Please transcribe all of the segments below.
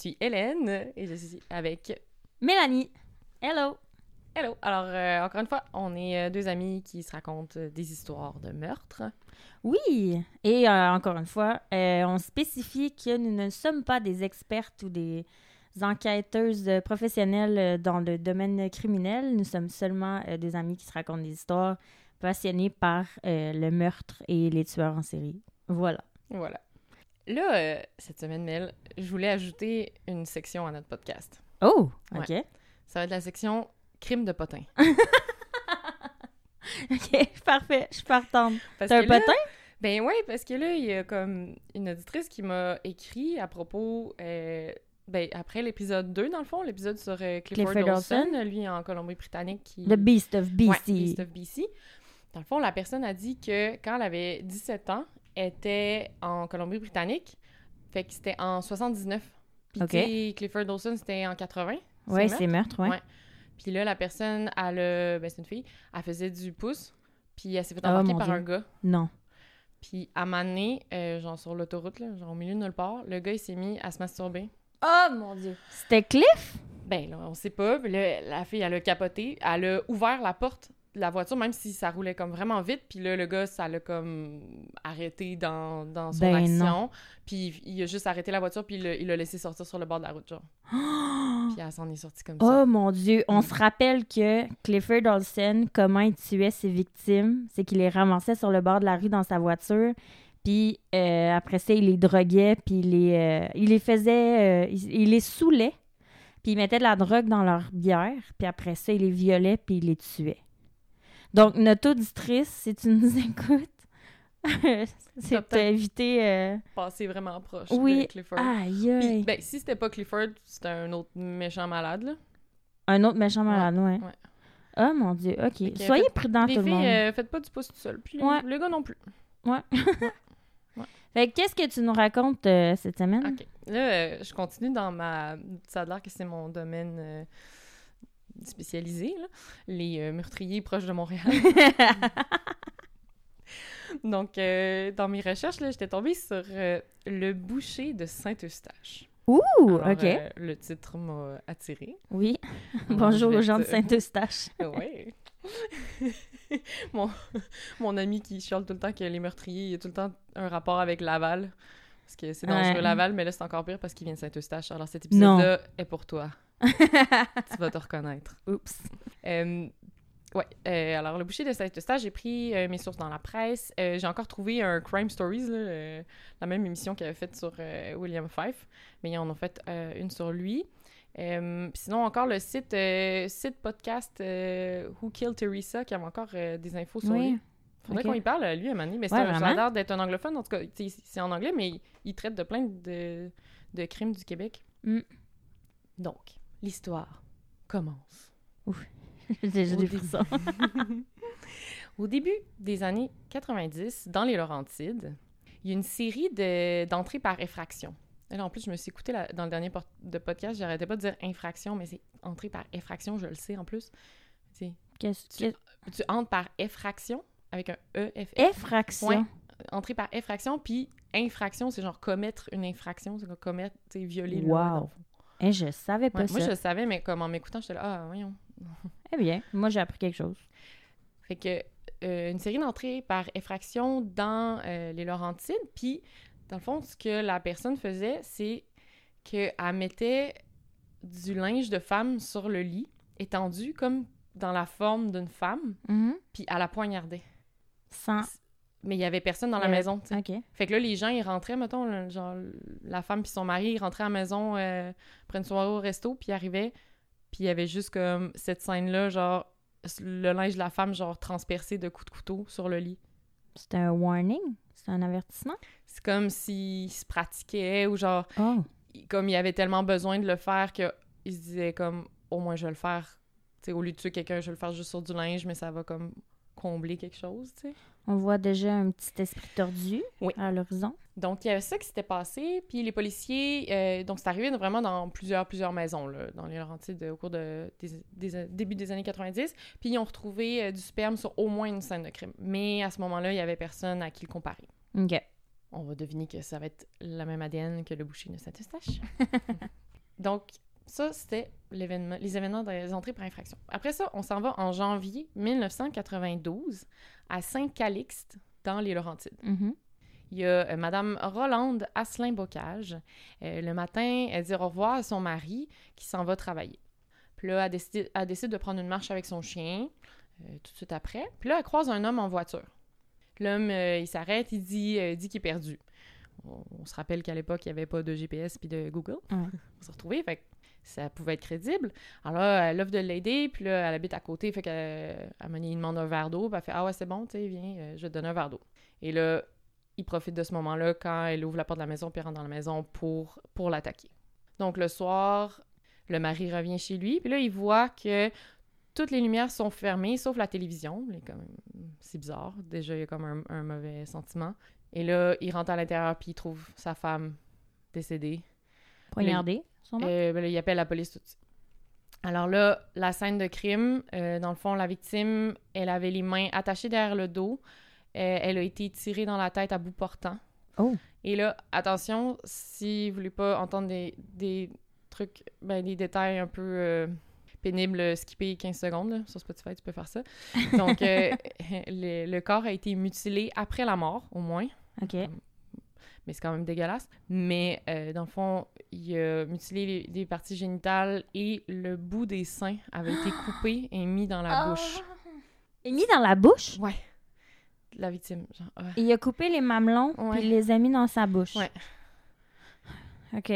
suis Hélène et je suis avec Mélanie. Hello. Hello. Alors, euh, encore une fois, on est euh, deux amis qui se racontent euh, des histoires de meurtre. Oui. Et euh, encore une fois, euh, on spécifie que nous ne sommes pas des expertes ou des enquêteuses professionnelles dans le domaine criminel. Nous sommes seulement des amis qui se racontent des histoires passionnés par le meurtre et les tueurs en série. Voilà. Voilà. Là, euh, cette semaine, Mel, je voulais ajouter une section à notre podcast. Oh, Ouais. OK. Ça va être la section Crime de potin. OK, parfait. Je suis partante. T'as un là- potin? Ben oui, parce que là, il y a comme une auditrice qui m'a écrit à propos, euh, ben après l'épisode 2, dans le fond, l'épisode sur euh, Clifford, Clifford Olson, Olson. lui en Colombie-Britannique. Qui... The Beast of BC. Ouais, Beast of BC. Dans le fond, la personne a dit que quand elle avait 17 ans, était en Colombie-Britannique, fait que c'était en 79. Puis Clifford Olson, c'était en 80. Oui, c'est meurtre, ouais. Ouais. Puis là, la personne, elle, ben c'est une fille, elle faisait du pouce, puis elle s'est fait Oh, embarquer par Dieu. un gars. Non. Puis à un moment donné, euh, genre sur l'autoroute, là, genre au milieu de nulle part, le gars, il s'est mis à se masturber. Oh, mon Dieu. C'était Cliff? Ben là, on sait pas. Puis là, la fille, elle a capoté. Elle a ouvert la porte la voiture, même si ça roulait comme vraiment vite. Puis là, le gars, ça l'a comme arrêté dans, dans son Ben action. Puis il a juste arrêté la voiture, puis il l'a- laissé sortir sur le bord de la route, genre. Puis elle s'en est sortie comme ça. Oh mon Dieu, on se rappelle que Clifford Olsen, comment il tuait ses victimes, c'est qu'il les ramassait sur le bord de la rue dans sa voiture, puis euh, après ça, il les droguait, puis il les, euh, il les faisait, euh, il, il les saoulait, puis il mettait de la drogue dans leur bière, puis après ça, il les violait, puis il les tuait. Donc, notre auditrice, si tu nous écoutes, c'est peut-être- d'éviter... Euh... Passé vraiment proche Oui. de Clifford. Aïe, Puis, aïe. ben, si c'était pas Clifford, c'était un autre méchant malade, là. Un autre méchant malade, ouais. ouais. Oh mon Dieu, OK. Fait Soyez faites- prudents, Les tout le monde. euh, faites pas du pouce tout seul. Puis Ouais. le gars non plus. Fait que qu'est-ce que tu nous racontes euh, cette semaine? OK. Là, euh, je continue dans ma... Ça a l'air que c'est mon domaine euh, spécialisé, là. Les euh, meurtriers proches de Montréal. Donc, euh, dans mes recherches, j'étais tombée sur euh, le boucher de Saint-Eustache. Ouh, Alors, OK. euh, le titre m'a attiré. Oui. Bonjour aux gens de te- Saint-Eustache. Oui. mon, mon ami qui chiale tout le temps que les meurtriers, il y a tout le temps un rapport avec Laval. Parce que c'est dangereux Ouais. Laval, mais là, c'est encore pire parce qu'il vient de Saint-Eustache. Alors, cet épisode-là est pour toi. Tu vas te reconnaître. Oups. Euh, ouais. euh, alors, le boucher de Saint-Eustache, j'ai pris euh, mes sources dans la presse. Euh, j'ai encore trouvé un Crime Stories, là, la même émission qu'il avait faite sur William Fife. Mais ils en ont fait une sur lui. Sinon, encore le site, site podcast Who Killed Teresa, qui avait encore des infos sur Oui. lui. Faudrait Ok. qu'on y parle, lui, à un moment donné. Mais ça a l'air d'être un anglophone, en tout cas. C'est en anglais, mais il, il traite de plein de, de crimes du Québec. Mm. Donc, l'histoire commence. J'ai Au des début. frissons. Au début des années 90, dans les Laurentides, il y a une série de- d'entrées par effraction. Là, en plus, je me suis écoutée la- dans le dernier de podcast, j'arrêtais pas de dire infraction, mais c'est entrée par effraction, je le sais en plus. Tu- entres par effraction avec un E, F, Effraction? Ouais. Entrée par effraction, puis infraction, c'est genre commettre une infraction, c'est comme commettre, tu violer Wow. Fond. Eh, je savais pas Ouais, ça. moi, je savais, mais comme en m'écoutant, j'étais là, ah, voyons. Eh bien, moi, j'ai appris quelque chose. Fait que euh, une série d'entrées par effraction dans euh, les Laurentides, puis dans le fond, ce que la personne faisait, c'est qu'elle mettait du linge de femme sur le lit, étendu comme dans la forme d'une femme, Mhm. puis elle la poignardait. Sans... Mais il y avait personne dans la avait- maison, tu sais. OK. Fait que là, les gens, ils rentraient, mettons, genre, la femme puis son mari, ils rentraient à la maison euh, une soirée au resto, puis ils arrivaient, puis il y avait juste comme cette scène-là, genre, le linge de la femme, genre, transpercé de coups de couteau sur le lit. C'est un warning? C'est un avertissement? C'est comme s'ils se pratiquaient ou genre, Oh. il- comme il avait tellement besoin de le faire qu'ils se disaient comme, au moins je vais le faire. Tu sais, au lieu de tuer quelqu'un, je vais le faire juste sur du linge, mais ça va comme combler quelque chose, tu sais. On voit déjà un petit esprit tordu Oui. à l'horizon. Donc, il y avait ça qui s'était passé, puis les policiers, euh, donc c'est arrivé vraiment dans plusieurs, plusieurs maisons, là, dans les Laurentides au cours de, des, des- début des années 90, puis ils ont retrouvé euh, du sperme sur au moins une scène de crime. Mais à ce moment-là, il y avait personne à qui le comparer. OK. On va deviner que ça va être la même ADN que le boucher de Saint-Eustache. Donc, ça, c'était l'événement, les événements des entrées par infraction. Après ça, on s'en va en janvier 1992 à Saint-Calixte, dans les Laurentides. Mhm. Il y a euh, Madame Rolande Asselin-Bocage. Euh, le matin, elle dit au revoir à son mari qui s'en va travailler. Puis là, elle décide, elle décide de prendre une marche avec son chien euh, tout de suite après. Puis là, elle croise un homme en voiture. L'homme, euh, il s'arrête, il dit, dit qu'il est perdu. On, on se rappelle qu'à l'époque, il n'y avait pas de GPS puis de Google. On s'est retrouvés, fait ça pouvait être crédible. Alors là, elle offre de l'aider, puis là, elle habite à côté, fait qu'elle elle, il demande un verre d'eau, puis elle fait « Ah ouais, c'est bon, tu sais, viens, euh, je vais te donner un verre d'eau. » Et là, il profite de ce moment-là quand elle ouvre la porte de la maison, puis rentre dans la maison pour, pour l'attaquer. Donc le soir, le mari revient chez lui, puis là, il voit que toutes les lumières sont fermées, sauf la télévision. C'est bizarre. Déjà, il y a comme un, un mauvais sentiment. Et là, il rentre à l'intérieur, puis il trouve sa femme décédée. Poignardé, sûrement? Euh, ben là, il appelle la police tout de suite. Alors là, la scène de crime, euh, dans le fond, la victime, elle avait les mains attachées derrière le dos. Euh, elle a été tirée dans la tête à bout portant. Oh. Et là, attention, si vous voulez pas entendre des, des trucs, ben, des détails un peu euh, pénibles, skipper 15 secondes. là. Sur Spotify, tu peux faire ça. Donc, le, le corps a été mutilé après la mort, au moins OK. Mais c'est quand même dégueulasse. Mais euh, dans le fond, il a mutilé les, les parties génitales et le bout des seins avait été coupé et mis dans la bouche. Il mis dans la bouche? Ouais. La victime. Genre, ah. Et il a coupé les mamelons, Ouais. puis il les a mis dans sa bouche? Ouais. OK.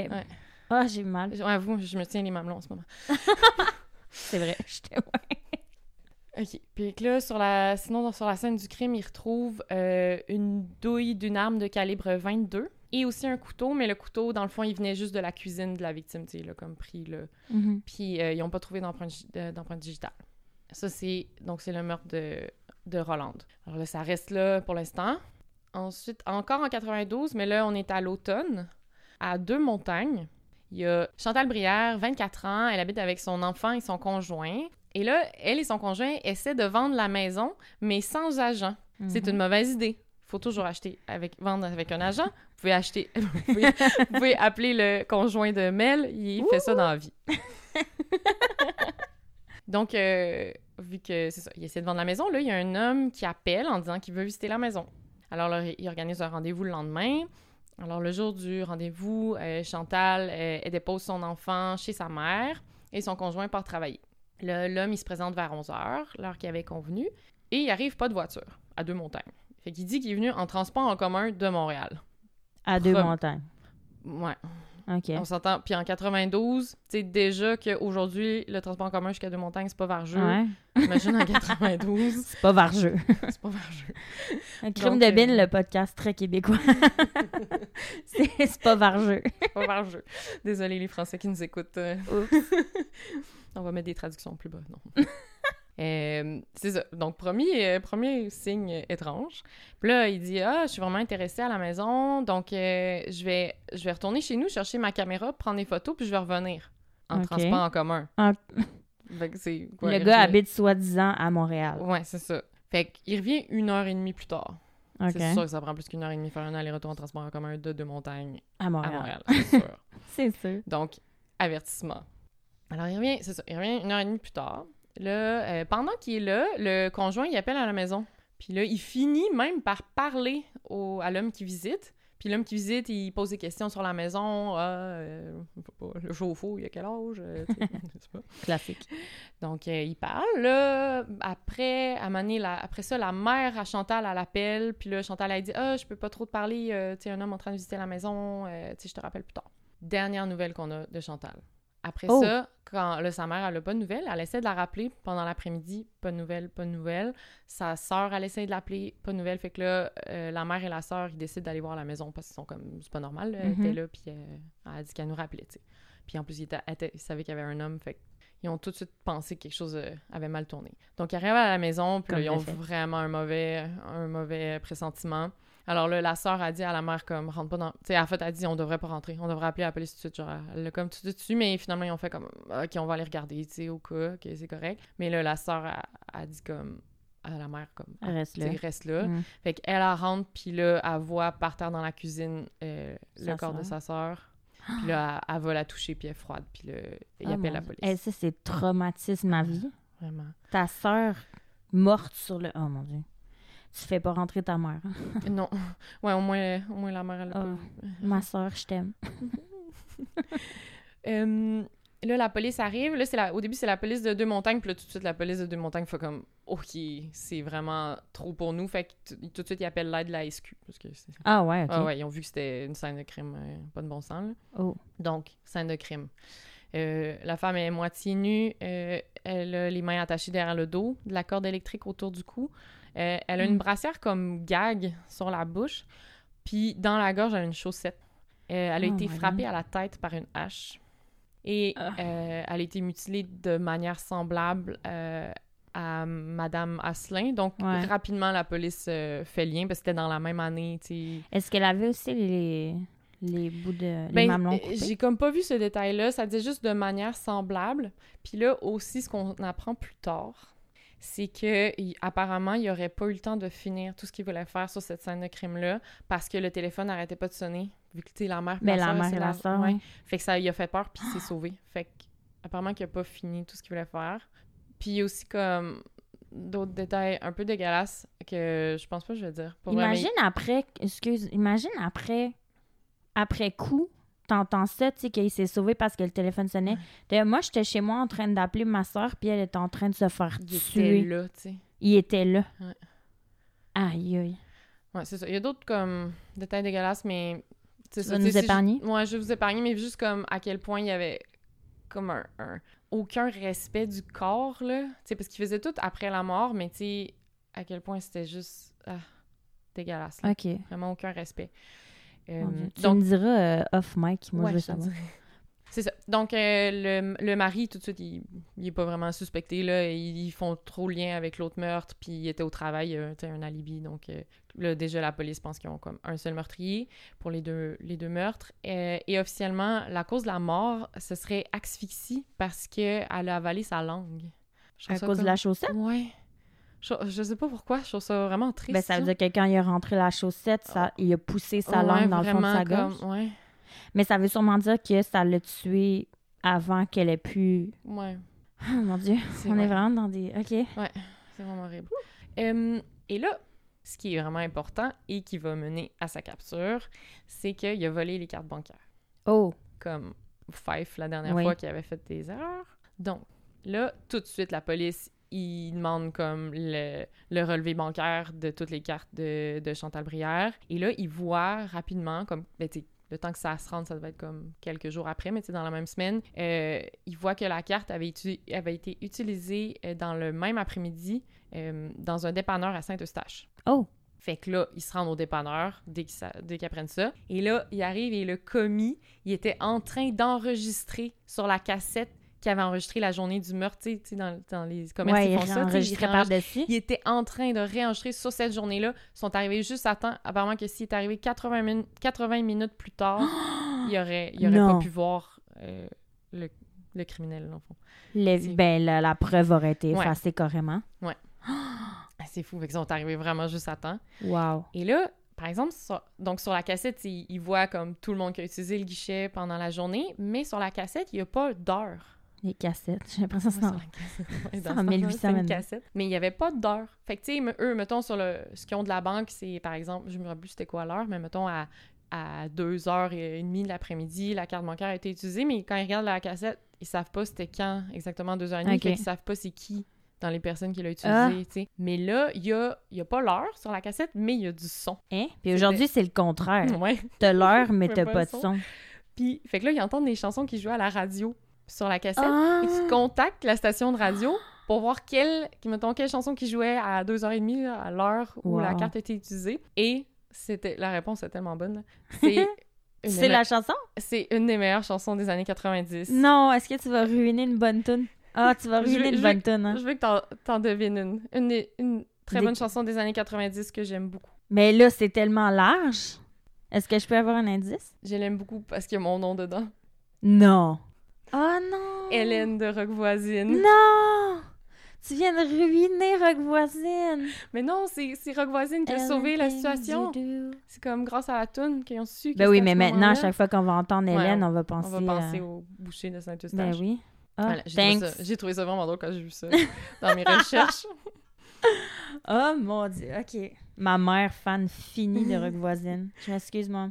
Ah, j'ai mal. Ouais, vous, je me tiens les mamelons en ce moment. C'est vrai. J'étais OK. Puis là, sur la... sinon, sur la scène du crime, il retrouve euh, une douille d'une arme de calibre 22 et aussi un couteau, mais le couteau, dans le fond, il venait juste de la cuisine de la victime, tu sais, comme pris le... Mhm. Puis euh, ils n'ont pas trouvé d'empreinte gi- de- d'empreinte digitale. Ça, c'est donc c'est le meurtre de, de Rolande. Alors là, ça reste là pour l'instant. Ensuite, encore en 92, mais là, on est à l'automne, à Deux Montagnes. Il y a Chantal Brière, 24 ans, elle habite avec son enfant et son conjoint. Et là, elle et son conjoint essaient de vendre la maison, mais sans agent. C'est Mhm. une mauvaise idée. Il faut toujours acheter avec vendre avec un agent. Vous pouvez acheter, vous pouvez, vous pouvez appeler le conjoint de Mel, il fait ça dans la vie. Donc, euh, vu que c'est ça, il essaie de vendre la maison, là, il y a un homme qui appelle en disant qu'il veut visiter la maison. Alors, là, il organise un rendez-vous le lendemain. Alors, le jour du rendez-vous, euh, Chantal, euh, elle dépose son enfant chez sa mère et son conjoint part travailler. Là, L'homme, il se présente vers 11h, l'heure qu'il avait convenue, et il arrive pas de voiture à Deux-Montagnes. Fait qu'il dit qu'il est venu en transport en commun de Montréal. À deux montagnes. Ouais, OK. on s'entend. Puis en 92, tu sais, déjà qu'aujourd'hui, le transport en commun jusqu'à Deux-Montagnes, c'est pas vargeux. Ouais. Imagine en 92, C'est pas vargeux. c'est pas vargeux. Un crime de euh, bin, le podcast très québécois. c'est c'est pas vargeux. C'est pas vargeux. Désolé les Français qui nous écoutent. euh. Oups. On va mettre des traductions plus bas, non. Euh, c'est ça. Donc, premier, euh, premier signe euh, étrange. Puis là, il dit Ah, je suis vraiment intéressé à la maison, donc euh, je, vais, je vais retourner chez nous, chercher ma caméra, prendre des photos, puis je vais revenir en transport en commun. Ah. Fait que quoi, le gars revient- habite soi-disant à Montréal. Ouais, c'est ça. Fait qu'il revient une heure et demie plus tard. C'est sûr que ça prend plus qu'une heure et demie faire un aller-retour en transport en commun de deux montagnes À à Montréal. Montréal. C'est sûr. C'est sûr. Donc, avertissement. Alors, il revient, c'est ça, il revient une heure et demie plus tard. Là, euh, pendant qu'il est là, le conjoint, il appelle à la maison. Puis là, il finit même par parler au, à l'homme qui visite. Puis l'homme qui visite, il pose des questions sur la maison. Ah, euh, le chauffe-eau, il a quel âge? Euh, sais, je sais pas. Classique. Donc, euh, il parle. Là, après, à donné, la- après ça, la mère à Chantal, elle appelle. Puis là, Chantal, elle dit Ah, je peux pas trop te parler. tu sais, un homme en train de visiter la maison. tu sais, je te rappelle plus tard. Dernière nouvelle qu'on a de Chantal. Après Oh. ça, quand là, sa mère, elle a pas de nouvelles, elle essaie de la rappeler pendant l'après-midi. Pas de nouvelles, pas de nouvelles. Sa sœur, elle essaie de l'appeler. Pas de nouvelles. Fait que là, euh, la mère et la sœur, ils décident d'aller voir la maison parce qu'ils sont comme. C'est pas normal. là, Elle Mhm. était là, puis euh, elle a dit qu'elle nous rappelait, tu sais. Puis en plus, il, était, elle était- il savait qu'il y avait un homme. Fait ils ont tout de suite pensé que quelque chose euh, avait mal tourné. Donc, ils arrivent à la maison, puis là, ils ont fait. vraiment un mauvais, un mauvais pressentiment. Alors là, la sœur a dit à la mère, comme, rentre pas dans... Tu sais, en fait, elle a dit, on devrait pas rentrer, on devrait appeler la police tout de suite. Genre, elle l'a comme tout de suite mais finalement, ils ont fait comme, OK, on va aller regarder, tu sais, au cas, OK, c'est correct. Mais là, la sœur a, a dit comme, à la mère, comme, Reste tu sais, là. reste là. Mm. Fait qu'elle, elle rentre, puis là, elle voit par terre dans la cuisine euh, le corps de sa sœur. Puis là, elle, elle va la toucher, puis elle est froide, puis là, il Ah, appelle la police. Eh, ça, c'est traumatisme ma vie. Vraiment. Ta sœur morte sur le... Oh, mon Dieu. Tu fais pas rentrer ta mère. hein. Non. Ouais, au moins, au moins la mère, elle a eu. Ma sœur, je t'aime. Euh, là, la police arrive. Là, c'est la... au début, c'est la police de Deux-Montagnes. Puis là, tout de suite, la police de Deux-Montagnes fait comme OK, c'est vraiment trop pour nous. Fait que tout de suite, ils appellent l'aide de la SQ. Parce que Ah ouais, ok. Ah ouais, ils ont vu que c'était une scène de crime, euh, pas de bon sens. là. Oh. Donc, scène de crime. Euh, la femme est moitié nue. euh, elle a les mains attachées derrière le dos, de la corde électrique autour du cou. Euh, elle a une Mm. brassière comme gag sur la bouche. Puis dans la gorge, elle a une chaussette. Euh, elle a Oh été frappée God. à la tête par une hache. Et Ah. euh, elle a été mutilée de manière semblable à Madame Asselin. Donc, Ouais. rapidement, la police fait lien parce que c'était dans la même année. Est-ce qu'elle avait aussi les, les bouts de... les Ben, j'ai comme pas vu ce détail-là. Ça disait juste de manière semblable. Puis là aussi, ce qu'on apprend plus tard, c'est que il- apparemment, il aurait pas eu le temps de finir tout ce qu'il voulait faire sur cette scène de crime-là parce que le téléphone n'arrêtait pas de sonner. Vu que tu la mère, Ben, la mère et la ouais. Fait que ça lui a fait peur, puis il s'est sauvé. Fait que, apparemment qu'il a pas fini tout ce qu'il voulait faire. Puis il y a aussi comme d'autres détails un peu dégueulasses que je pense pas que je vais dire. Pour vrai, mais- Imagine après, excuse, imagine après, après coup, t'entends ça, tu sais, qu'il s'est sauvé parce que le téléphone sonnait. De- moi, j'étais chez moi en train d'appeler ma soeur, puis elle était en train de se faire il était tuer. là, tu sais. Il était là. Ouais. Aïe, aïe. Ouais, c'est ça. Il y a d'autres comme détails dégueulasses, mais Tu ça. vas nous épargner? Ouais, je vais vous épargner, mais juste comme à quel point il y avait comme un, un- aucun respect du corps là. Tu sais, parce qu'il faisait tout après la mort, mais tu sais à quel point c'était juste ah, dégueulasse. là. OK. Vraiment aucun respect. Euh. Tu donc me diras euh, off mic, moi, Ouais, je veux savoir. C'est ça. Donc, euh, le, le mari, tout de suite, il, il est pas vraiment suspecté. Là. Ils, ils font trop lien avec l'autre meurtre, puis il était au travail, a tu un alibi. Donc, euh, là, déjà, la police pense qu'ils ont comme un seul meurtrier pour les deux, les deux meurtres. Euh, et officiellement, la cause de la mort, ce serait asphyxie parce qu'elle a avalé sa langue. À cause de la chaussette? Ouais. Je, je sais pas pourquoi, je trouve ça vraiment triste. Ben, ça veut dire que quand il a rentré la chaussette, ça, il a poussé sa Ouais, langue dans le fond de sa gorge. comme- Ouais, Mais ça veut sûrement dire que ça l'a tué avant qu'elle ait pu... ouais. Oh mon Dieu, C'est- on ouais. est vraiment dans des... OK. C'est vraiment horrible. Euh, et là, ce qui est vraiment important et qui va mener à sa capture, c'est qu'il a volé les cartes bancaires. Oh, Comme Fife la dernière Oui. fois qui avait fait des erreurs. Donc, là, tout de suite, la police, il demande comme le, le relevé bancaire de toutes les cartes de, de Chantal Brière. Et là, il voit rapidement, comme, ben, le temps que ça se rende, ça devait être comme quelques jours après, mais dans la même semaine, euh, il voit que la carte avait, avait été utilisée euh, dans le même après-midi euh, dans un dépanneur à Saint-Eustache. oh. Fait que là, ils se rendent au dépanneur dès qu'ils sa- dès qu'ils apprennent ça. Et là, il arrive et le commis, il était en train d'enregistrer sur la cassette qui avait enregistré la journée du meurtre. Tu sais, dans, dans les commerces, Ouais, ils il font ça. ils était en train de réenregistrer sur cette journée-là. Ils sont arrivés juste à temps. Apparemment que s'il est arrivé 80, min- 80 minutes plus tard, il aurait, il aurait pas pu voir euh, le, le criminel, dans le fond. Le- C'est- ben, la, la preuve aurait été Ouais. effacée carrément. Ah, C'est fou, qu'ils sont arrivés vraiment juste à temps. Wow. Et là, par exemple, sur, donc sur la cassette, il, il voit comme tout le monde qui a utilisé le guichet pendant la journée, mais sur la cassette, il n'y a pas d'heure. Les cassettes. J'ai l'impression que c'est en- la cassette. Ouais, c'est dans en ce temps-là, 1800 c'est une maintenant. cassette. Mais il n'y avait pas d'heure. Fait que, tu sais, eux, mettons, sur le, ce qu'ils ont de la banque, c'est, par exemple, je me rappelle plus c'était quoi l'heure, mais mettons, à, à 2h30 de l'après-midi, la carte bancaire a été utilisée, mais quand ils regardent la cassette, ils savent pas c'était quand exactement 2h30, Ok. fait qu'ils savent pas c'est qui dans les personnes qui l'ont Ah. utilisé, tu sais. Mais là, il y a, y a pas l'heure sur la cassette, mais il y a du son. Hein? Puis aujourd'hui, c'est le contraire. Ouais. T'as l'heure, mais t'as pas pas de son. son. Puis, fait que là, ils entendent des chansons qui jouent à la radio sur la cassette. Ah! Et tu contactes la station de radio pour voir quelle, mettons, quelle chanson qui jouait à 2h30, là, à l'heure où Wow. la carte été utilisée. Et c'était la réponse est tellement bonne. C'est C'est la chanson? c'est une des meilleures chansons des années 90. Non, est-ce que tu vas ruiner une bonne tune? Ah, tu vas ruiner une bonne tune, hein? Je veux que t'en, t'en devines une. Une, très Des- bonne chanson des années 90 que j'aime beaucoup. Mais là, c'est tellement large. Est-ce que je peux avoir un indice? Je l'aime beaucoup parce qu'il y a mon nom dedans. Non. Oh non! Hélène de Rock Voisine. Non! Tu viens de ruiner Rock Voisine! Mais non, c'est c'est Rock Voisine qui a sauvé la situation. C'est comme grâce à la toune qu'ils ont su. que Ben oui, mais maintenant, à chaque fois qu'on va entendre Ouais, Hélène, on- on va On penser. va penser à- au boucher de Ben Saint-Eustache. oui. Ah, Voilà, j'ai trouvé thanks. ça- J'ai trouvé ça vraiment drôle quand j'ai vu ça dans mes recherches. Oh mon dieu, ok. Ma mère, fan finie de Rock Voisine. Je m'excuse, moi.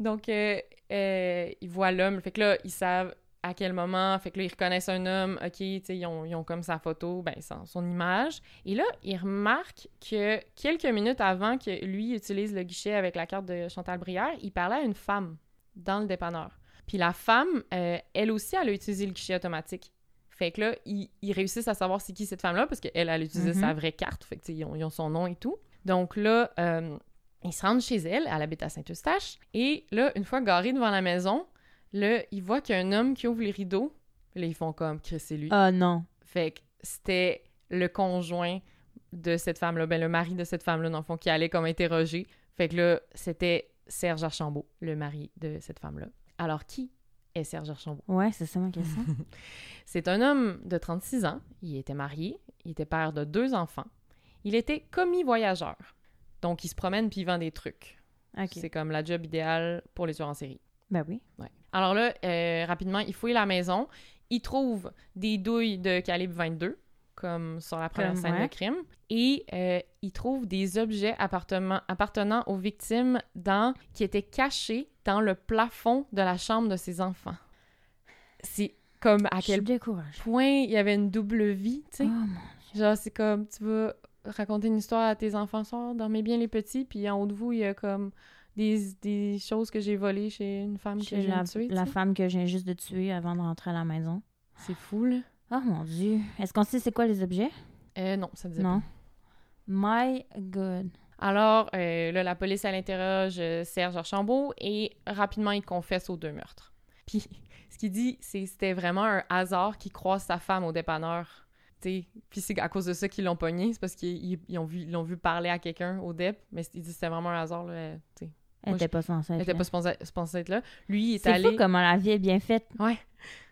Donc, euh, euh, ils voient l'homme. Fait que là, ils savent à quel moment. Fait que là, ils reconnaissent un homme. OK, tu sais, ils ont, ils ont comme sa photo, ben, son, son image. Et là, ils remarquent que quelques minutes avant que lui utilise le guichet avec la carte de Chantal Brière, il parlait à une femme dans le dépanneur. Puis la femme, euh, elle aussi, elle a utilisé le guichet automatique. Fait que là, ils, ils réussissent à savoir c'est qui cette femme-là parce qu'elle, elle a utilisé Mhm. sa vraie carte. Fait que, ils ont, ils ont son nom et tout. Donc là, euh, ils se rendent chez elle. Elle habite à Saint-Eustache. Et là, une fois garés devant la maison, là, ils voient qu'il y a un homme qui ouvre les rideaux. Là, ils font comme, Chris, c'est lui. Oh non. Fait que c'était le conjoint de cette femme-là, ben le mari de cette femme-là, dans le fond, qui allait comme interroger. Fait que là, c'était Serge Archambault, le mari de cette femme-là. Alors, qui est Serge Archambault? Ouais, c'est ça ma question. C'est un homme de 36 ans. Il était marié. Il était père de deux enfants. Il était commis voyageur. Donc, il se promène puis il vend des trucs. C'est comme la job idéale pour les tueurs en série. Ben oui. Ouais. Alors là, euh, rapidement, il fouille la maison. Il trouve des douilles de calibre 22, comme sur la première Comme, scène ouais. de crime. Et euh, il trouve des objets appartenant, aux victimes dans, qui étaient cachés dans le plafond de la chambre de ses enfants. C'est comme à Je quel point il y avait une double vie, tu sais. Oh Genre, c'est comme, tu vas raconter une histoire à tes enfants, soir, dormez bien les petits, puis en haut de vous, il y a comme des, des choses que j'ai volées chez une femme que j'ai tuée, tu la femme que viens juste de tuer avant de rentrer à la maison. C'est fou, là. Oh mon dieu. Est-ce qu'on sait c'est quoi les objets? Euh, non, ça disait Non. My God. Alors, euh, là, la police, elle interroge euh, Serge Archambault et rapidement, il confesse aux deux meurtres. Puis, ce qu'il dit, c'est que c'était vraiment un hasard qu'il croise sa femme au dépanneur. Puis c'est à cause de ça qu'ils l'ont pogné, c'est parce qu'ils ils- ils ont vu, ils l'ont vu parler à quelqu'un au DEP, mais il dit que c'était vraiment un hasard, là. Elle Moi, était pas censée Elle être était là. pas supposée être là. Lui, il est, C'est allé... fou comment la vie est bien faite. Ouais.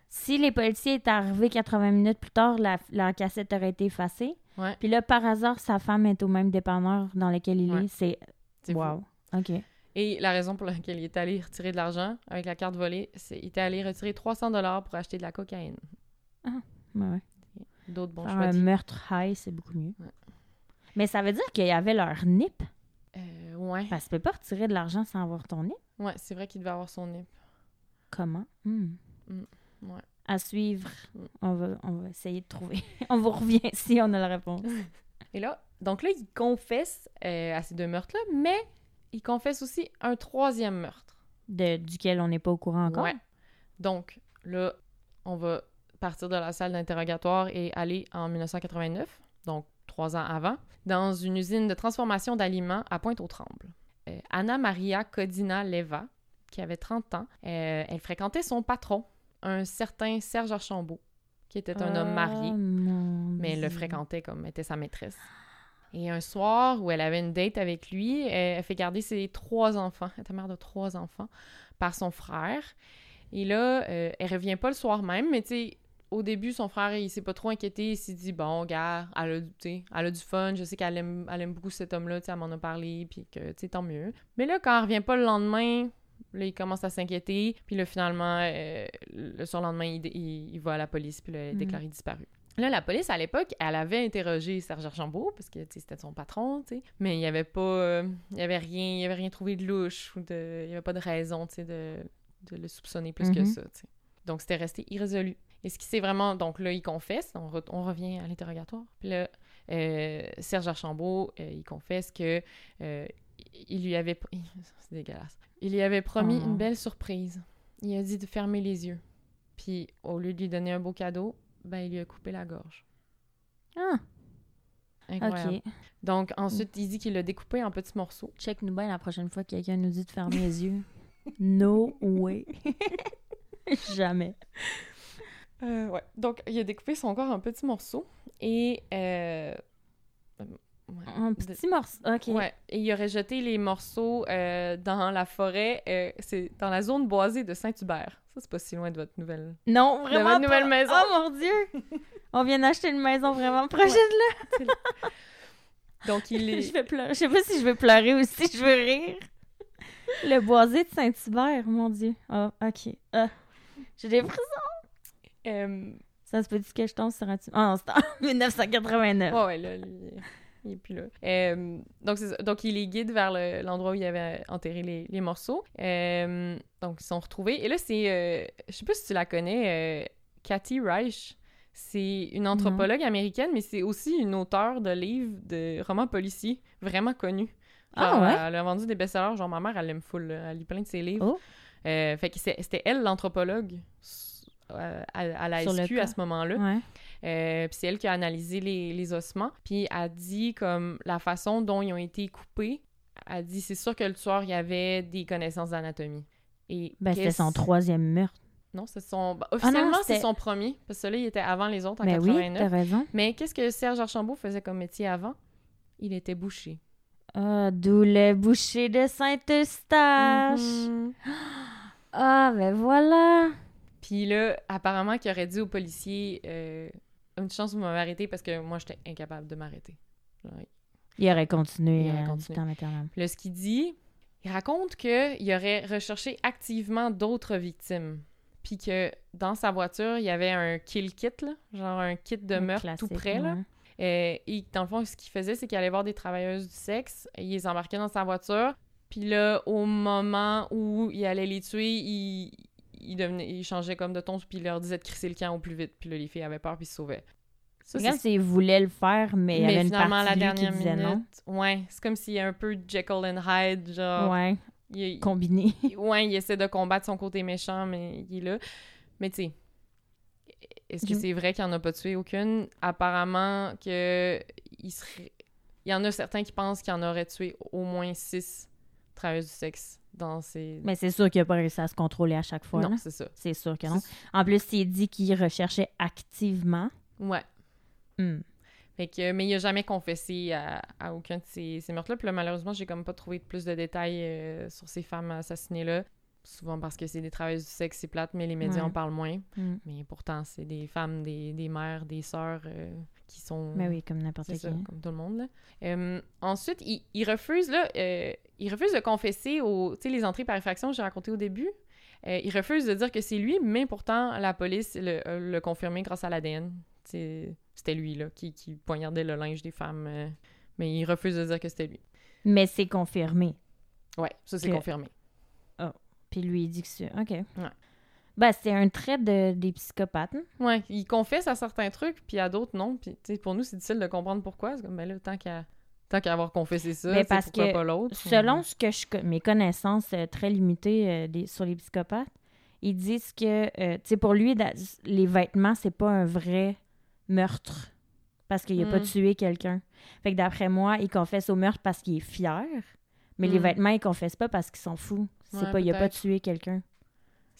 Si les policiers étaient arrivés 80 minutes plus tard, la, la cassette aurait été effacée. Ouais. Puis là, par hasard, sa femme est au même dépanneur dans lequel il Ouais. est. C'est... C'est fou. Wow. OK. Et la raison pour laquelle il est allé retirer de l'argent avec la carte volée, c'est qu'il était allé retirer 300 dollars pour acheter de la cocaïne. Ouais, ouais. D'autres bons Faire choix. un meurtre high, c'est beaucoup mieux. Ouais. Mais ça veut dire qu'il y avait leur NIP? Euh, ouais. Parce que tu peux pas retirer de l'argent sans avoir ton NIP. Ouais, c'est vrai qu'il devait avoir son nip. Comment? Hmm. Mm, ouais. À suivre. Mm. On, va, on va essayer de trouver. on vous revient si on a la réponse. Et là, donc là, il confesse euh, à ces deux meurtres-là, mais il confesse aussi un troisième meurtre. De, duquel on n'est pas au courant encore. Ouais. Donc là, on va partir de la salle d'interrogatoire et aller en 1989, donc trois ans avant, dans une usine de transformation d'aliments à Pointe-aux-Trembles. Euh, Anna Maria Codina Leva, qui avait 30 ans, euh, elle fréquentait son patron, un certain Serge Archambault, qui était un homme marié, Oh, mais elle le fréquentait comme était sa maîtresse. Et un soir où elle avait une date avec lui, elle, elle fait garder ses trois enfants, elle était mère de trois enfants, par son frère. Et là, euh, elle revient pas le soir même, mais tu sais, au début, son frère, il s'est pas trop inquiété, il s'est dit, bon, gars, elle a, elle a du fun, je sais qu'elle aime, elle aime beaucoup cet homme-là, elle m'en a parlé, puis que, tu sais, tant mieux. Mais là, quand elle revient pas le lendemain, là, il commence à s'inquiéter, puis là, finalement, euh, le surlendemain, il, il, il va à la police, puis là, il est Mhm. déclaré disparu. Là, la police, à l'époque, elle avait interrogé Serge Archambault, parce que, c'était son patron, mais il y avait pas... euh, il y avait rien... Il y avait rien trouvé de louche, ou de... Il y avait pas de raison, de, de le soupçonner plus que Mhm. ça. Donc, c'était resté irrésolu. Et ce qui s'est vraiment... Donc là, il confesse, on, re- on revient à l'interrogatoire. Puis là, euh, Serge Archambault, euh, il confesse que euh, il lui avait... C'est dégueulasse. Il lui avait promis Oh. une belle surprise. Il a dit de fermer les yeux. Puis, au lieu de lui donner un beau cadeau, ben, il lui a coupé la gorge. Ah, Incroyable. Donc, ensuite, il dit qu'il l'a découpé en petits morceaux. Check-nous bien la prochaine fois que quelqu'un nous dit de fermer les yeux. No way. Jamais. Euh, ouais. Donc, il a découpé son corps en petits morceaux. Et... Euh... ouais. Un petit morceau. OK. Ouais, et il aurait jeté les morceaux euh, dans la forêt, euh, c'est dans la zone boisée de Saint-Hubert. Ça, c'est pas si loin de votre nouvelle. Non, vraiment votre nouvelle pas. maison. Oh mon Dieu! On vient d'acheter une maison vraiment proche de là. Donc, il est... Je vais pleurer. Je sais pas si je vais pleurer ou si je veux rire. Le boisé de Saint-Hubert, mon Dieu. Ah, ok. Ah. J'ai des frissons. Euh, Ça se peut-tu que je tombe sur un... Ah non, c'est en 1989. Ouais, ouais, là, il est plus là. Euh, donc, donc, il les guide vers le- l'endroit où il avait enterré les, les morceaux. Euh, donc, ils sont retrouvés. Et là, c'est... euh, je sais pas si tu la connais, euh, Cathy Reich. C'est une anthropologue américaine, mais c'est aussi une auteure de livres, de romans policiers, vraiment connue. Ah ouais? Elle a vendu des best-sellers. Genre, ma mère, elle l'aime full. là. Elle lit plein de ses livres. Oh. Euh, fait que c'était elle, l'anthropologue, à, à la Sur SQ à ce moment-là. Ouais. Euh, puis c'est elle qui a analysé les, les ossements. Puis elle dit comme la façon dont ils ont été coupés. Elle dit c'est sûr que le tueur y avait des connaissances d'anatomie. Et Ben, c'était son troisième meurtre. Non, c'est son. bah, officiellement, c'est son premier. Parce que là, il était avant les autres en Ben oui, 89. t'as raison. Mais qu'est-ce que Serge Archambault faisait comme métier avant? Il était boucher. Ah, d'où le boucher de Saint-Eustache. Mhm. Ah, ben voilà. Puis là, apparemment, qu'il aurait dit aux policiers euh, Une chance, vous m'avez arrêté parce que moi, j'étais incapable de m'arrêter. Il aurait continué. Il aurait euh, continué. Puis là, ce qu'il dit, il raconte qu'il aurait recherché activement d'autres victimes. Puis que dans sa voiture, il y avait un kill kit, là, genre un kit de meurtre tout près. Là. Euh, et dans le fond, ce qu'il faisait, c'est qu'il allait voir des travailleuses du sexe, et il les embarquait dans sa voiture. Puis là, au moment où il allait les tuer, il, il, devenait, il changeait comme de ton, puis il leur disait de crisser le camp au plus vite. Puis là, les filles avaient peur, puis ils se sauvaient. Ça, C'est comme s'il voulait le faire, mais, il y avait une finalement, partie la de lui qui dernière disait non. minute, ouais, c'est comme s'il y a un peu Jekyll and Hyde, genre, Ouais, il, combiné. il- ouais, il essaie de combattre son côté méchant, mais il est là. Mais tu sais, est-ce que c'est vrai qu'il en a pas tué aucune? Apparemment que il serait... Il y en a certains qui pensent qu'il en aurait tué au moins six travailleuses du sexe dans ces... Mais c'est sûr qu'il n'a pas réussi à se contrôler à chaque fois. non, c'est ça. C'est sûr que non. En plus, il dit qu'il recherchait activement. Ouais. Fait que, mais il a jamais confessé à, à aucun de ces, ces meurtres-là. Puis là, malheureusement, j'ai comme pas trouvé plus de détails euh, sur ces femmes assassinées-là. Souvent parce que c'est des travailleuses du sexe, c'est plate, mais les médias Ouais. en parlent moins. Hmm. Mais pourtant, c'est des femmes, des, des mères, des sœurs euh, qui sont... Mais oui, comme n'importe qui. ça, comme tout le monde. Là. Euh, ensuite, il, refuse, là, euh, il refuse de confesser aux, tu sais, les entrées par effraction que j'ai racontées au début. Euh, il refuse de dire que c'est lui, mais pourtant, la police le- euh, l'a confirmé grâce à l'ADN. C'était lui, là, qui, qui poignardait le linge des femmes. euh, mais il refuse de dire que c'était lui. Mais c'est confirmé. Ouais, ça, c'est Que- confirmé. Puis lui, il dit que c'est. OK. Ouais. Ben, c'est un trait de, des psychopathes. hein. Ouais, il confesse à certains trucs, puis à d'autres, non. Puis, pour nous, c'est difficile de comprendre pourquoi. C'est comme, ben là, tant qu'à... Qu'à avoir confessé ça, Ben, parce pourquoi que pas l'autre? Selon ce que je, mes connaissances euh, très limitées euh, des- sur les psychopathes, ils disent que, euh, tu sais, pour lui, da- les vêtements, c'est pas un vrai meurtre parce qu'il a pas Mm. tué quelqu'un. Fait que d'après moi, il confesse au meurtre parce qu'il est fier, mais les Mm. vêtements, il confesse pas parce qu'ils s'en fout. C'est Ouais, pas, il a pas tué quelqu'un.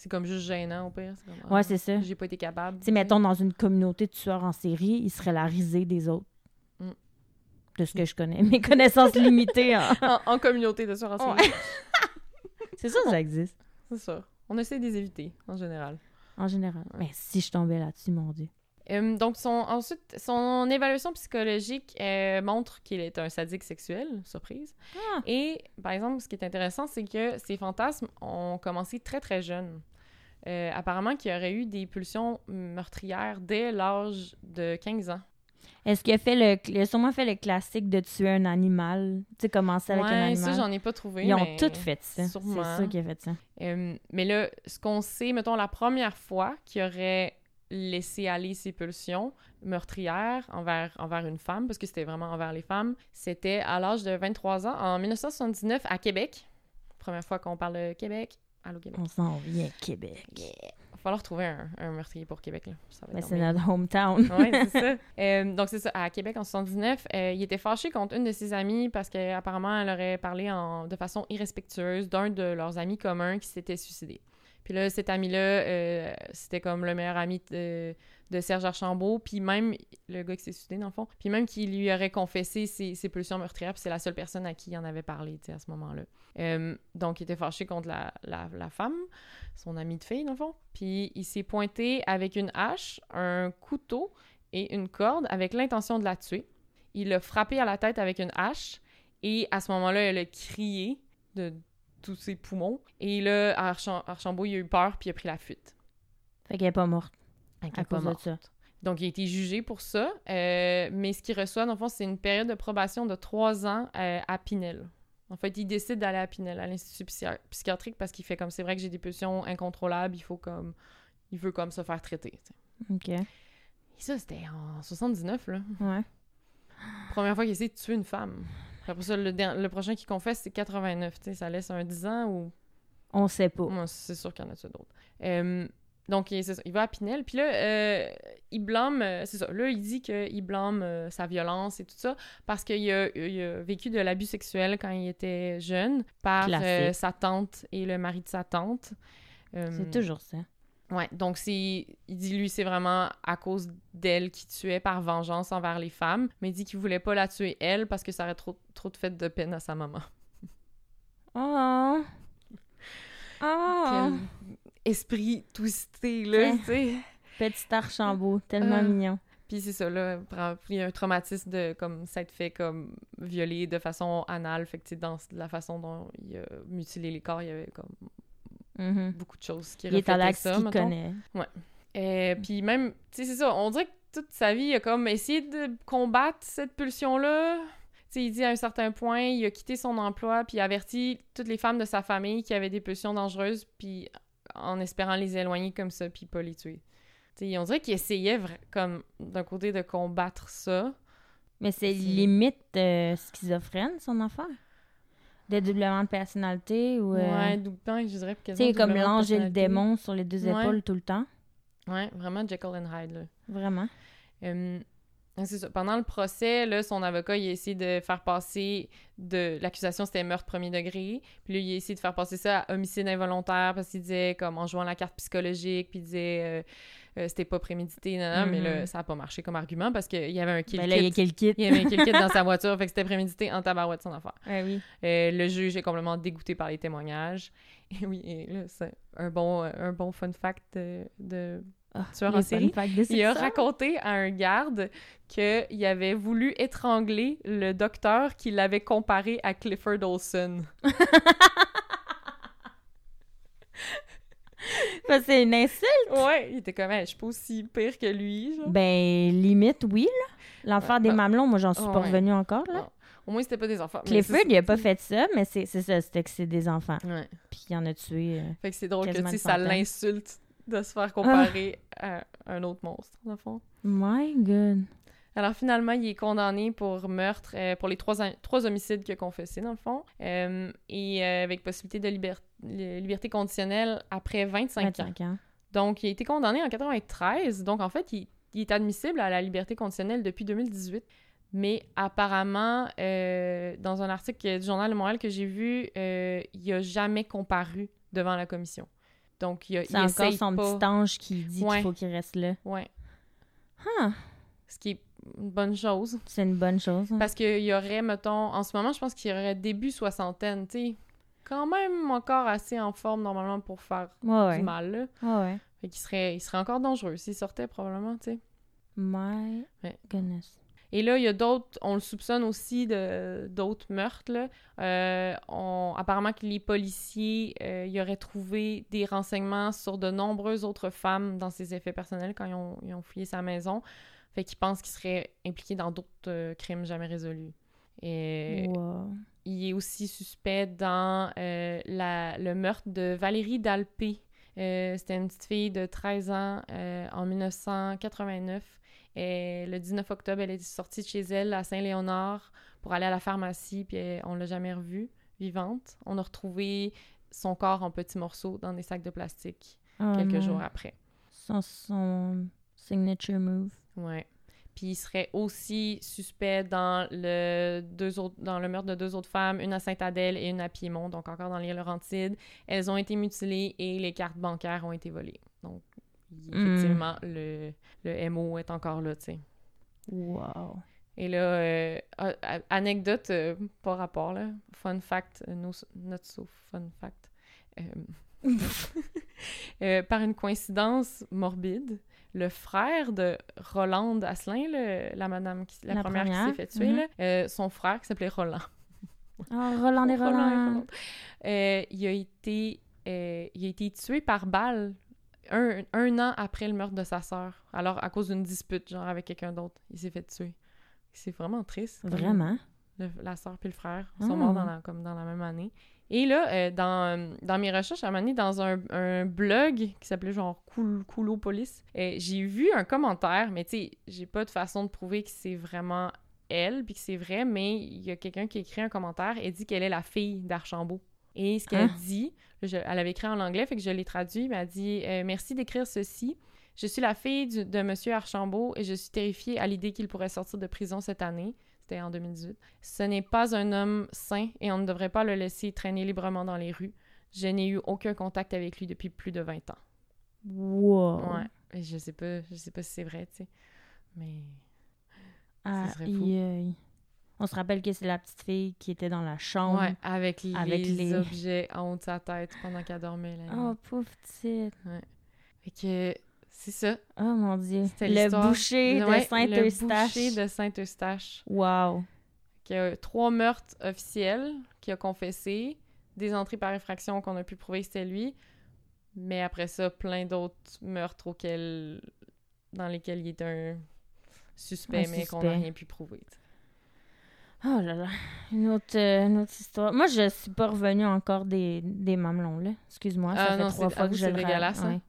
C'est comme juste gênant, au pire. Comme, Ouais, ah, c'est ça. J'ai pas été capable. Tu sais, mettons, dans une communauté de tueurs en série, il serait la risée des autres. Mm. De ce que je connais. Mes connaissances limitées. en- en, en communauté de soeurs en Ouais. série. C'est ça, ça existe. C'est ça. On essaie de les éviter, en général. En général. Mais si je tombais là-dessus, mon Dieu. Euh, donc, son, ensuite, son évaluation psychologique euh, montre qu'il est un sadique sexuel, surprise. Ah. Et, par exemple, ce qui est intéressant, c'est que ses fantasmes ont commencé très, très jeunes. Euh, apparemment qu'il aurait eu des pulsions meurtrières dès l'âge de 15 ans. Est-ce qu'il a fait le. Il a sûrement fait le classique de tuer un animal? Tu sais, commencer avec un animal. ça, j'en ai pas trouvé. Ils ont mais- toutes fait ça. C'est ça qui a fait ça. Euh, mais là, ce qu'on sait, mettons, la première fois qu'il aurait laissé aller ses pulsions meurtrières envers, envers une femme, parce que c'était vraiment envers les femmes, c'était à l'âge de 23 ans, en 1979, à Québec. Première fois qu'on parle de Québec. Allô, Québec. On s'en vient, Québec. Il va falloir trouver un, un meurtrier pour Québec, là. Ça va Mais être c'est notre hometown. Oui, c'est ça. Euh, donc, c'est ça. À Québec, en 79, euh, il était fâché contre une de ses amies parce qu'apparemment, elle aurait parlé en, de façon irrespectueuse d'un de leurs amis communs qui s'était suicidé. Puis là, cet ami-là, euh, c'était comme le meilleur ami de, de Serge Archambault, puis même le gars qui s'est suicidé, dans le fond, puis même qui lui aurait confessé ses, ses pulsions meurtrières, puis c'est la seule personne à qui il en avait parlé, tu sais, à ce moment-là. Euh, donc, il était fâché contre la, la, la femme, son amie de fille, dans le fond, puis il s'est pointé avec une hache, un couteau et une corde avec l'intention de la tuer. Il l'a frappée à la tête avec une hache et à ce moment-là, elle a crié de tous ses poumons. Et là, Archam- Archambault, il a eu peur puis il a pris la fuite. Fait qu'elle est pas morte Elle à pas cause de morte. ça. Donc, il a été jugé pour ça. euh, mais ce qu'il reçoit, dans le fond, c'est une période de probation de trois ans euh, à Pinel. En fait, il décide d'aller à Pinel, à l'Institut psychi- psychiatrique, parce qu'il fait comme c'est vrai que j'ai des pulsions incontrôlables, il faut comme. Il veut comme se faire traiter. OK. Et ça, c'était en 79, là. Ouais. Première fois qu'il essaie de tuer une femme. Après ça, le, le prochain qui confesse, c'est 89. Tu sais, ça laisse un 10 ans ou. On sait pas. Moi, c'est sûr qu'il y en a d'autres. Euh, donc, il, c'est ça, il va à Pinel. Puis là, euh, il blâme. euh, c'est ça. Là, il dit qu'il blâme euh, sa violence et tout ça parce qu'il a, vécu de l'abus sexuel quand il était jeune par euh, sa tante et le mari de sa tante. C'est toujours ça. Ouais, donc. Il dit, lui, c'est vraiment à cause d'elle qui tuait par vengeance envers les femmes, mais il dit qu'il voulait pas la tuer elle parce que ça aurait trop, trop de fait de peine à sa maman. Oh! Oh! Quel esprit twisté, là, Ouais. tu sais. Petit Archambault, tellement Ah. mignon. Puis c'est ça, là, il y a un traumatisme de comme s'être fait comme violer de façon anale, fait que dans la façon dont il a mutilé les corps, il y avait comme Mhm. beaucoup de choses qui Il reflétaient ça, mettons. connaît. Euh, puis même, tu sais, c'est ça, on dirait que toute sa vie, il a comme essayé de combattre cette pulsion-là. Tu sais, il dit à un certain point, il a quitté son emploi, puis il a averti toutes les femmes de sa famille qui avaient des pulsions dangereuses, puis en espérant les éloigner comme ça, puis pas les tuer. Tu sais, on dirait qu'il essayait, vra- comme, d'un côté, de combattre ça. Mais c'est C'est- limite euh, schizophrène, son affaire? De doublement de personnalité ou... euh, Ouais, doublement, je dirais sais, comme l'ange et le démon sur les deux Ouais. épaules tout le temps? Ouais, vraiment Jekyll and Hyde, là. Vraiment? Euh, c'est ça. Pendant le procès, là, son avocat, il a essayé de faire passer de l'accusation, c'était meurtre premier degré. Puis là, il a essayé de faire passer ça à homicide involontaire parce qu'il disait, comme en jouant la carte psychologique, puis il disait euh, euh, c'était pas prémédité, non, non, mais là, Mhm. ça a pas marché comme argument parce qu'il y avait un kill Ben là, il y a kit. quel kit. Il y avait un kill kit dans sa voiture, fait que c'était prémédité en tabarouette son affaire. Ouais, oui. Euh, le juge est complètement dégoûté par les témoignages. Et oui, et là, c'est un bon, un bon fun fact de, de Ah, tueur en série. Il a raconté à un garde qu'il avait voulu étrangler le docteur qui l'avait comparé à Clifford Olson. C'est une insulte. Ouais, il était comme, Hey, je suis pas aussi pire que lui. genre. Ben, limite, oui, là. L'enfer des mamelons, moi, j'en suis pas revenue encore, là. Au moins, c'était pas des enfants. Clifford, il a pas fait ça, mais c'est ça, c'était que c'est des enfants. Ouais. Puis il en a tué. euh. Fait que c'est drôle que tu ça l'insulte de se faire comparer à un autre monstre, dans le fond. My God. Alors finalement, il est condamné pour meurtre, euh, pour les trois, trois homicides qu'il a confessés, dans le fond, euh, et euh, avec possibilité de liber- li- liberté conditionnelle après 25, ans. 25 ans. Donc, il a été condamné en 93. Donc, en fait, il, il est admissible à la liberté conditionnelle depuis 2018. Mais apparemment, dans un article du Journal de Montréal que j'ai vu, il n'a jamais comparu devant la commission. Donc, il, a- C'est il encore son pas. petit ange qui dit Ouais. qu'il faut qu'il reste là. Ouais. Ce qui est une bonne chose. c'est une bonne chose. hein. Parce qu'il y aurait, mettons, en ce moment, je pense qu'il y aurait début soixantaine, tu sais. Quand même encore assez en forme, normalement, pour faire Ouais, ouais. du mal, là. Ouais, ouais. Fait qu'il serait, il serait encore dangereux s'il sortait, probablement, tu sais. My goodness. Et là, il y a d'autres, on le soupçonne aussi de d'autres meurtres. Là. Euh, on- apparemment que les policiers euh, y auraient trouvé des renseignements sur de nombreuses autres femmes dans ses effets personnels quand ils ont, ils ont fouillé sa maison. Fait qu'ils pensent qu'il serait impliqué dans d'autres euh, crimes jamais résolus. Et Wow. il est aussi suspect dans la- le meurtre de Valérie Dalpé. C'était une petite fille de 13 ans en 1989. Et le 19 octobre, elle est sortie de chez elle à Saint-Léonard pour aller à la pharmacie, puis elle- on l'a jamais revue vivante. On a retrouvé son corps en petits morceaux dans des sacs de plastique Oh quelques non. jours après. Son, son signature move. Ouais. Puis il serait aussi suspect dans le, deux autres, dans le meurtre de deux autres femmes, une à Sainte-Adèle et une à Piémont, donc encore dans l'île Laurentide. Elles ont été mutilées et les cartes bancaires ont été volées. Donc, Hmm. effectivement, le, le MO est encore là, tu sais. Wow. Et là, euh, anecdote, euh, pas rapport, là. Fun fact, euh, no, not so fun fact. Euh, euh, par une coïncidence morbide, le frère de Rolande Asselin, le- la madame, qui, la, La première, qui s'est fait tuer, mhm. là, euh, son frère, qui s'appelait Roland. Oh, Roland et Roland. Euh, il, a été, euh, il a été tué par balle un, un an après le meurtre de sa sœur. Alors, à cause d'une dispute, genre, avec quelqu'un d'autre. Il s'est fait tuer. C'est vraiment triste. Vraiment? le- la sœur puis le frère sont Ah. morts dans la, comme dans la même année. Et là, euh, dans, dans mes recherches, à un moment donné, dans un, un blog qui s'appelait genre Coulopolis, euh, j'ai vu un commentaire, mais tu sais, j'ai pas de façon de prouver que c'est vraiment elle puis que c'est vrai, mais il y a quelqu'un qui a écrit un commentaire et dit qu'elle est la fille d'Archambault. Et ce qu'elle Hein? dit, je- elle avait écrit en anglais, fait que je l'ai traduit, mais elle dit euh, Merci d'écrire ceci. Je suis la fille du- de Monsieur Archambault et je suis terrifiée à l'idée qu'il pourrait sortir de prison cette année. C'était en 2018. Ce n'est pas un homme sain et on ne devrait pas le laisser traîner librement dans les rues. Je n'ai eu aucun contact avec lui depuis plus de 20 ans. Wow. Ouais. Et je sais pas, je sais pas si c'est vrai, tu sais. Mais Ah, serait fou. aïe. On se rappelle que c'est la petite fille qui était dans la chambre. ouais, avec les, Avec les- objets en haut de sa tête pendant qu'elle dormait nuit. Oh, pauvre petite. Fait que c'est ça. Oh mon dieu. C'était Le boucher de Ouais, Saint-Eustache. Le boucher de Saint-Eustache. Wow. Qui a trois meurtres officiels, qui a confessé, des entrées par effraction qu'on a pu prouver que c'était lui, mais après ça, plein d'autres meurtres auxquels, dans lesquels il est un suspect, Un mais qu'on n'a rien pu prouver. Oh là là. Une autre, euh, une autre histoire. Moi, je suis pas revenue encore des, des mamelons, là. Excuse-moi, ça Ah fait non, trois fois que je le dégueulasse, hein. ouais.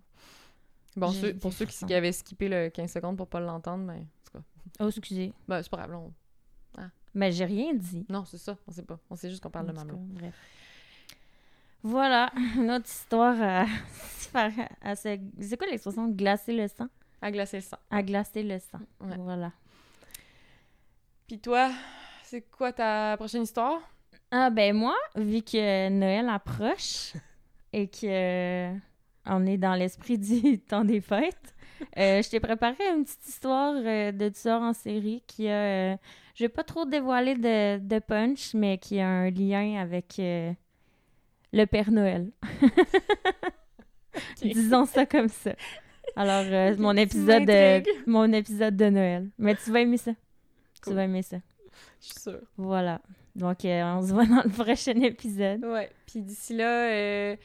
Bon, ceux- pour ceux qui, avaient skippé le 15 secondes pour pas l'entendre, mais en tout cas, Oh, excusez. ben, c'est pas grave, on- Mais j'ai rien dit. non, c'est ça, on sait pas. On sait juste qu'on parle de cas, bref. Voilà, une autre histoire à, à se... C'est quoi l'expression? Glacer le sang? À glacer le sang. À glacer le sang. Ouais. Voilà. Puis toi, c'est quoi ta prochaine histoire? Ah ben moi, vu que Noël approche et que euh, on est dans l'esprit du temps des fêtes, euh, je t'ai préparé une petite histoire euh, de tueur en série qui a... euh, je vais pas trop dévoiler de, de punch, mais qui a un lien avec le Père Noël. Disons ça comme ça. Alors, mon épisode mon épisode de Noël. Mais tu vas aimer ça. Tu vas aimer ça. Je suis sûre. Voilà. Donc, euh, on se voit dans le prochain épisode. Ouais. Puis d'ici là, euh,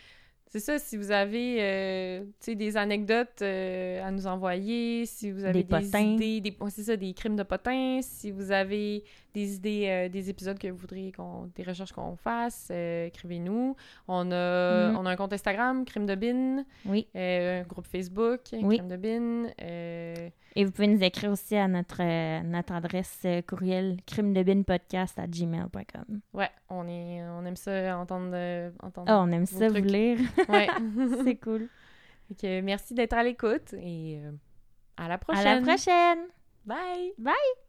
c'est ça, si vous avez euh, des anecdotes euh, à nous envoyer, si vous avez Des des, idées, des, c'est ça, des crimes de potins, si vous avez des idées, euh, des épisodes que vous voudriez qu'on, des recherches qu'on fasse, euh, écrivez-nous. On a, Mhm. on a un compte Instagram, Crime de Bin, Oui. euh, un groupe Facebook, Oui. Crime de Bin. Et vous pouvez nous écrire aussi à notre, notre adresse courriel crimedebinpodcast à gmail.com. ouais, on, est, on aime ça entendre. entendre Oh, on aime vos ça vous trucs. lire. Ouais. C'est cool. Que merci d'être à l'écoute et à la prochaine. À la prochaine! Bye! Bye!